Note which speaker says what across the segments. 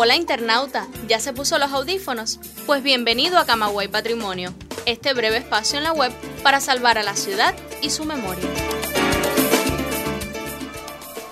Speaker 1: Hola internauta, ¿ya se puso los audífonos? Pues bienvenido a Camagüey Patrimonio, este breve espacio en la web para salvar a la ciudad y su memoria.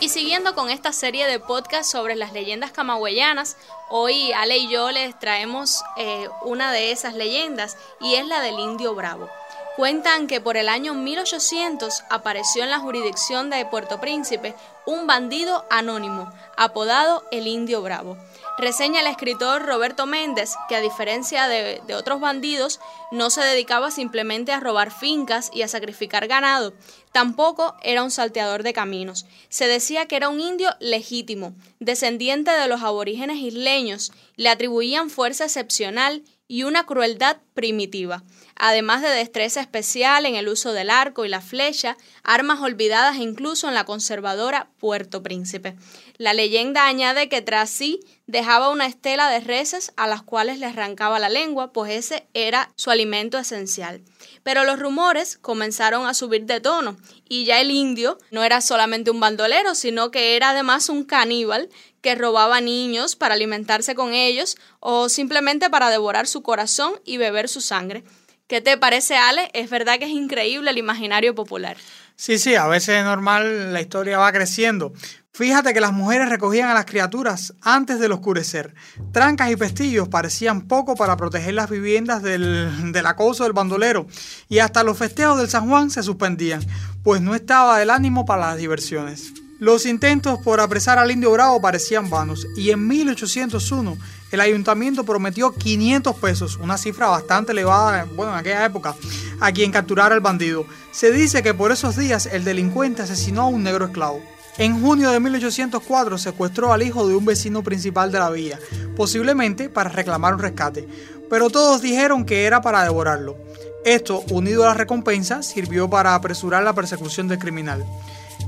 Speaker 1: Y siguiendo con esta serie de podcasts sobre las leyendas camagüeyanas, hoy Ale y yo les traemos eh, una de esas leyendas y es la del Indio Bravo. Cuentan que por el año 1800 apareció en la jurisdicción de Puerto Príncipe un bandido anónimo, apodado el Indio Bravo. Reseña el escritor Roberto Méndez que a diferencia de, de, otros bandidos no se dedicaba simplemente a robar fincas y a sacrificar ganado, tampoco era un salteador de caminos. Se decía que era un indio legítimo, descendiente de los aborígenes isleños, le atribuían fuerza excepcional y una crueldad primitiva, además de destreza especial en el uso del arco y la flecha, armas olvidadas incluso en la conservadora Puerto Príncipe. La leyenda añade que tras sí dejaba una estela de reses a las cuales le arrancaba la lengua, pues ese era su alimento esencial. Pero los rumores comenzaron a subir de tono y ya el indio no era solamente un bandolero, sino que era además un caníbal que robaba niños para alimentarse con ellos o simplemente para devorar su corazón y beber su sangre. ¿Qué te parece, Ale? Es verdad que es increíble el imaginario popular.
Speaker 2: Sí, sí, a veces es normal, la historia va creciendo. Fíjate que las mujeres recogían a las criaturas antes del oscurecer. Trancas y pestillos parecían poco para proteger las viviendas del, del, acoso del bandolero y hasta los festejos del San Juan se suspendían, pues no estaba el ánimo para las diversiones. Los intentos por apresar al indio bravo parecían vanos y en 1801 el ayuntamiento prometió 500 pesos, una cifra bastante elevada, bueno, en aquella época, a quien capturara al bandido. Se dice que por esos días el delincuente asesinó a un negro esclavo. En junio de 1804 secuestró al hijo de un vecino principal de la villa, posiblemente para reclamar un rescate, pero todos dijeron que era para devorarlo. Esto, unido a la recompensa, sirvió para apresurar la persecución del criminal.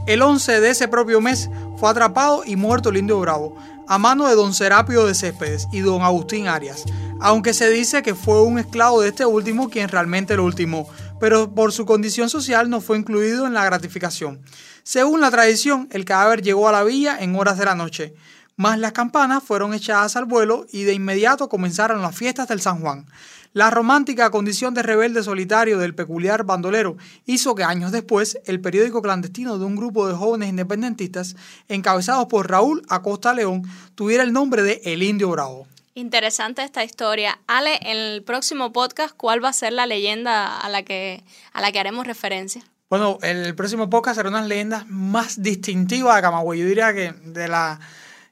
Speaker 2: El 11 de ese propio mes fue atrapado y muerto el indio bravo, a mano de don Serapio de Céspedes y don Agustín Arias, aunque se dice que fue un esclavo de este último quien realmente lo ultimó, pero por su condición social no fue incluido en la gratificación. Según la tradición, el cadáver llegó a la villa en horas de la noche, mas las campanas fueron echadas al vuelo y de inmediato comenzaron las fiestas del San Juan. La romántica condición de rebelde solitario del peculiar bandolero hizo que años después el periódico clandestino de un grupo de jóvenes independentistas, encabezados por Raúl Acosta León, tuviera el nombre de El Indio Bravo.
Speaker 1: Interesante esta historia. Ale, en el próximo podcast, ¿cuál va a ser la leyenda a la que, a la que haremos referencia?
Speaker 2: Bueno, el próximo podcast será una leyenda más distintiva de Camagüey. Yo diría que de la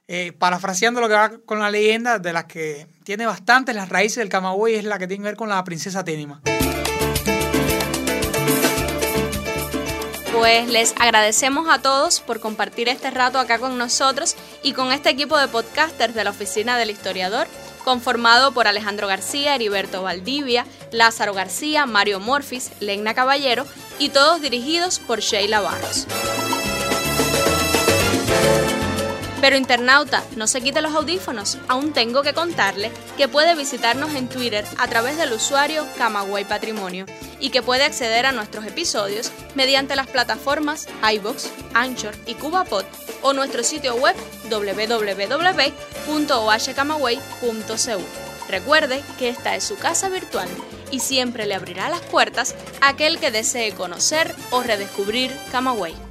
Speaker 2: eh, parafraseando lo que va con la leyenda, de las que tiene bastante las raíces del Camagüey, es la que tiene que ver con la princesa Ténima.
Speaker 1: Pues les agradecemos a todos por compartir este rato acá con nosotros y con este equipo de podcasters de la Oficina del Historiador, conformado por Alejandro García, Heriberto Valdivia, Lázaro García, Mario Morfis, Legna Caballero y todos dirigidos por Sheila Barros. Pero internauta, no se quite los audífonos, aún tengo que contarle que puede visitarnos en Twitter a través del usuario Camagüey Patrimonio y que puede acceder a nuestros episodios mediante las plataformas iBox, Anchor y CubaPod o nuestro sitio web www.ohcamagüey.cu. Recuerde que esta es su casa virtual y siempre le abrirá las puertas a aquel que desee conocer o redescubrir Camagüey.